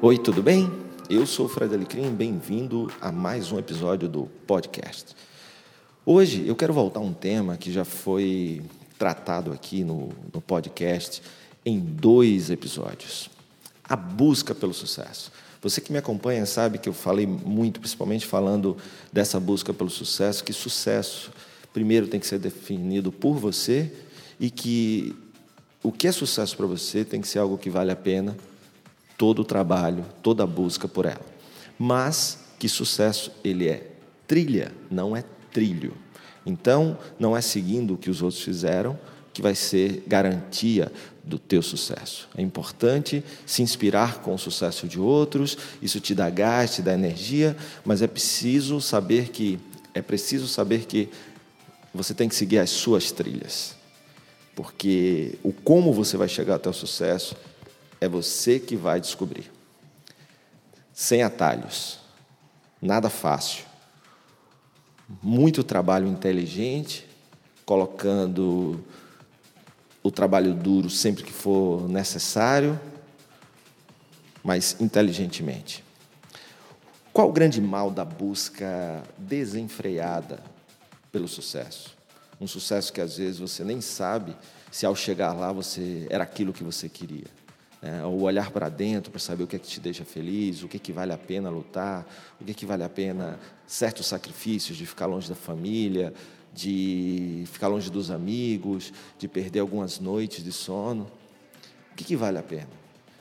Oi, tudo bem? Eu sou o Fred Alecrim, bem-vindo a mais um episódio do podcast. Hoje eu quero voltar a um tema que já foi tratado aqui no, no podcast em dois episódios: a busca pelo sucesso. Você que me acompanha sabe que eu falei muito, principalmente falando dessa busca pelo sucesso, que sucesso primeiro tem que ser definido por você e que o que é sucesso para você tem que ser algo que vale a pena todo o trabalho, toda a busca por ela. Mas que sucesso ele é trilha, não é trilho. Então, não é seguindo o que os outros fizeram que vai ser garantia do teu sucesso. É importante se inspirar com o sucesso de outros, isso te dá gás, te dá energia, mas é preciso saber que é preciso saber que você tem que seguir as suas trilhas. Porque o como você vai chegar até o sucesso é você que vai descobrir. Sem atalhos, nada fácil. Muito trabalho inteligente, colocando o trabalho duro sempre que for necessário, mas inteligentemente. Qual o grande mal da busca desenfreada pelo sucesso? Um sucesso que às vezes você nem sabe se ao chegar lá você era aquilo que você queria. É, o olhar para dentro para saber o que é que te deixa feliz, o que é que vale a pena lutar, o que é que vale a pena certos sacrifícios de ficar longe da família, de ficar longe dos amigos, de perder algumas noites de sono. O que, que vale a pena?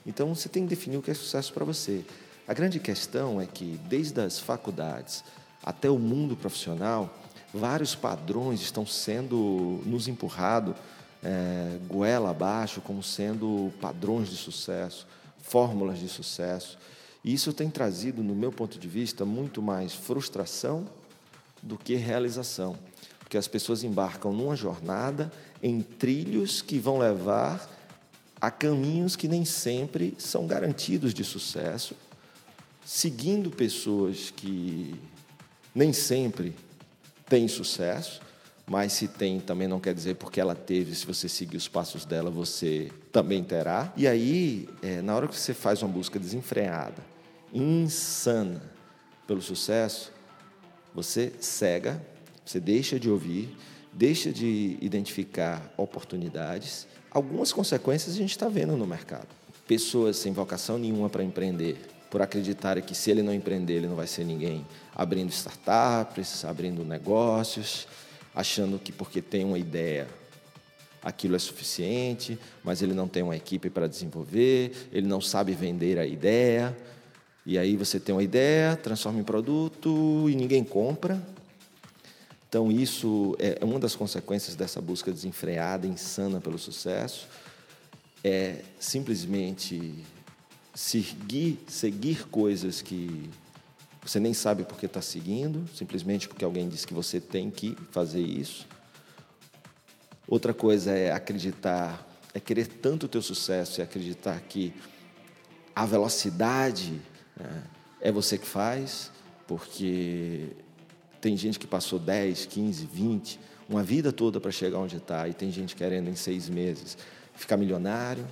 Então você tem que definir o que é sucesso para você. A grande questão é que, desde as faculdades até o mundo profissional, vários padrões estão sendo nos empurrados é, goela abaixo como sendo padrões de sucesso, fórmulas de sucesso. E isso tem trazido, no meu ponto de vista, muito mais frustração do que realização porque as pessoas embarcam numa jornada em trilhos que vão levar a caminhos que nem sempre são garantidos de sucesso, seguindo pessoas que nem sempre têm sucesso, mas se tem também não quer dizer porque ela teve, se você seguir os passos dela, você também terá. E aí, é, na hora que você faz uma busca desenfreada, insana pelo sucesso, você cega você deixa de ouvir, deixa de identificar oportunidades. Algumas consequências a gente está vendo no mercado. Pessoas sem vocação nenhuma para empreender, por acreditarem que se ele não empreender, ele não vai ser ninguém, abrindo startups, abrindo negócios, achando que porque tem uma ideia aquilo é suficiente, mas ele não tem uma equipe para desenvolver, ele não sabe vender a ideia. E aí você tem uma ideia, transforma em produto e ninguém compra, então, isso é uma das consequências dessa busca desenfreada, insana pelo sucesso, é simplesmente seguir, seguir coisas que você nem sabe porque está seguindo, simplesmente porque alguém disse que você tem que fazer isso. Outra coisa é acreditar, é querer tanto o teu sucesso e acreditar que a velocidade né, é você que faz, porque tem gente que passou 10, 15, 20, uma vida toda para chegar onde está, e tem gente querendo em seis meses ficar milionário.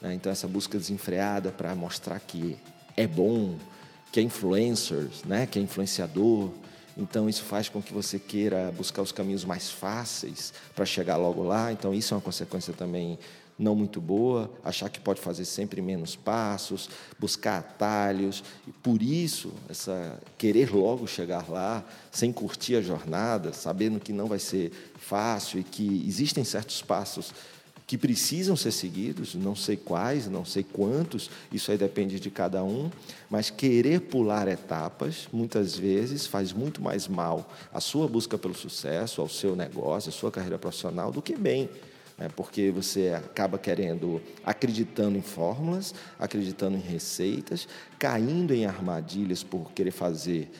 Né? Então, essa busca desenfreada para mostrar que é bom, que é influencer, né? que é influenciador. Então, isso faz com que você queira buscar os caminhos mais fáceis para chegar logo lá. Então, isso é uma consequência também não muito boa, achar que pode fazer sempre menos passos, buscar atalhos, e por isso essa querer logo chegar lá, sem curtir a jornada, sabendo que não vai ser fácil e que existem certos passos que precisam ser seguidos, não sei quais, não sei quantos, isso aí depende de cada um, mas querer pular etapas, muitas vezes, faz muito mais mal à sua busca pelo sucesso, ao seu negócio, à sua carreira profissional, do que bem né? porque você acaba querendo, acreditando em fórmulas, acreditando em receitas, caindo em armadilhas por querer fazer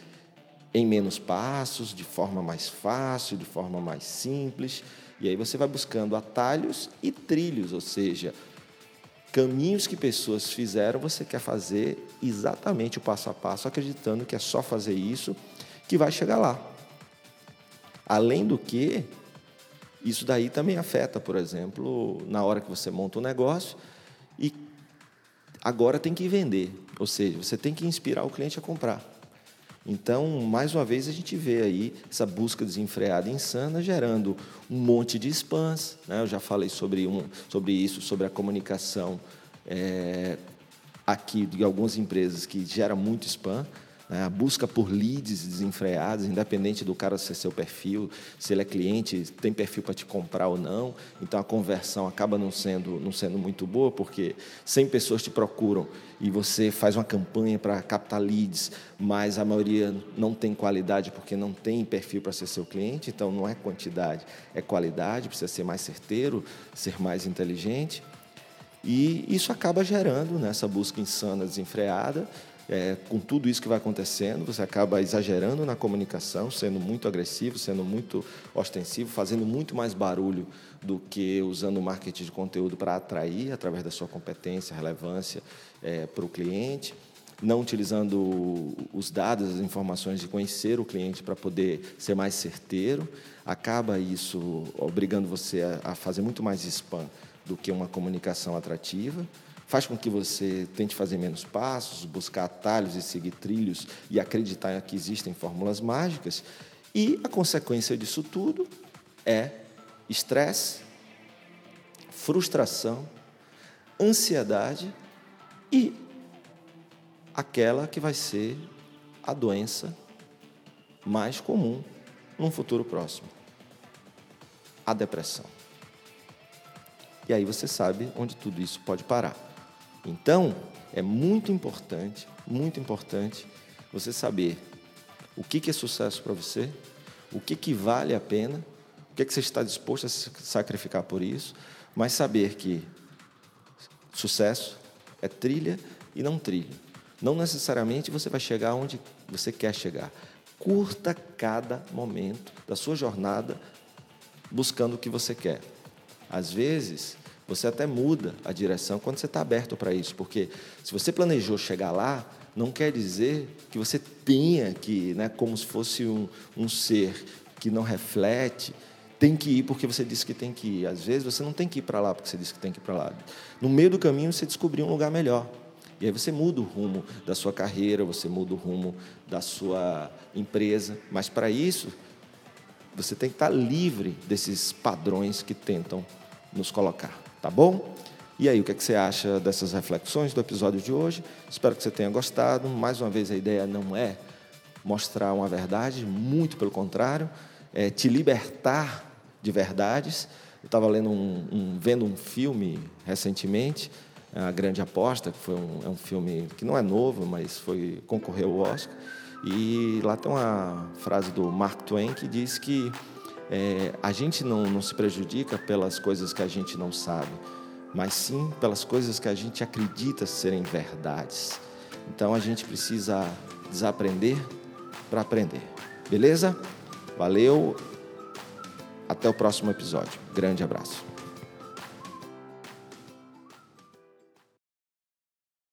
em menos passos, de forma mais fácil, de forma mais simples. E aí você vai buscando atalhos e trilhos, ou seja, caminhos que pessoas fizeram, você quer fazer exatamente o passo a passo, acreditando que é só fazer isso que vai chegar lá. Além do que, isso daí também afeta, por exemplo, na hora que você monta um negócio e Agora tem que vender, ou seja, você tem que inspirar o cliente a comprar. Então, mais uma vez, a gente vê aí essa busca desenfreada insana gerando um monte de spams. Né? Eu já falei sobre, um, sobre isso, sobre a comunicação é, aqui de algumas empresas que gera muito spam. Né? A busca por leads desenfreados, independente do cara ser seu perfil, se ele é cliente, tem perfil para te comprar ou não. Então a conversão acaba não sendo, não sendo muito boa, porque 100 pessoas te procuram e você faz uma campanha para captar leads, mas a maioria não tem qualidade porque não tem perfil para ser seu cliente. Então não é quantidade, é qualidade, precisa ser mais certeiro, ser mais inteligente. E isso acaba gerando nessa busca insana, desenfreada, é, com tudo isso que vai acontecendo, você acaba exagerando na comunicação, sendo muito agressivo, sendo muito ostensivo, fazendo muito mais barulho do que usando o marketing de conteúdo para atrair, através da sua competência, relevância é, para o cliente, não utilizando os dados, as informações de conhecer o cliente para poder ser mais certeiro, acaba isso obrigando você a, fazer muito mais spam do que uma comunicação atrativa faz com que você tente fazer menos passos, buscar atalhos e seguir trilhos e acreditar que existem fórmulas mágicas. E a consequência disso tudo é estresse, frustração, ansiedade e aquela que vai ser a doença mais comum num futuro próximo a depressão. E aí você sabe onde tudo isso pode parar. Então, é muito importante, muito importante você saber o que é sucesso para você, o que, vale a pena, o que, que você está disposto a sacrificar por isso, mas saber que sucesso é trilha e não trilha. Não necessariamente você vai chegar onde você quer chegar. Curta cada momento da sua jornada buscando o que você quer. Às vezes, você até muda a direção quando você está aberto para isso, porque se você planejou chegar lá, não quer dizer que você tenha que, né, como se fosse um, um ser que não reflete, tem que ir porque você disse que tem que ir. Às vezes você não tem que ir para lá porque você disse que tem que ir para lá. No meio do caminho você descobriu um lugar melhor. E aí você muda o rumo da sua carreira, você muda o rumo da sua empresa. Mas para isso, você tem que estar livre desses padrões que tentam nos colocar. Tá bom? E aí, o que, é que você acha dessas reflexões do episódio de hoje? Espero que você tenha gostado. Mais uma vez, a ideia não é mostrar uma verdade, muito pelo contrário, é te libertar de verdades. Eu estava lendo um, um, vendo um filme recentemente, A Grande Aposta, que foi um, é um filme que não é novo, mas foi concorreu ao Oscar. E lá tem uma frase do Mark Twain que diz que é, a gente não, não se prejudica pelas coisas que a gente não sabe, mas sim pelas coisas que a gente acredita serem verdades. Então a gente precisa desaprender para aprender. Beleza? Valeu. Até o próximo episódio. Grande abraço.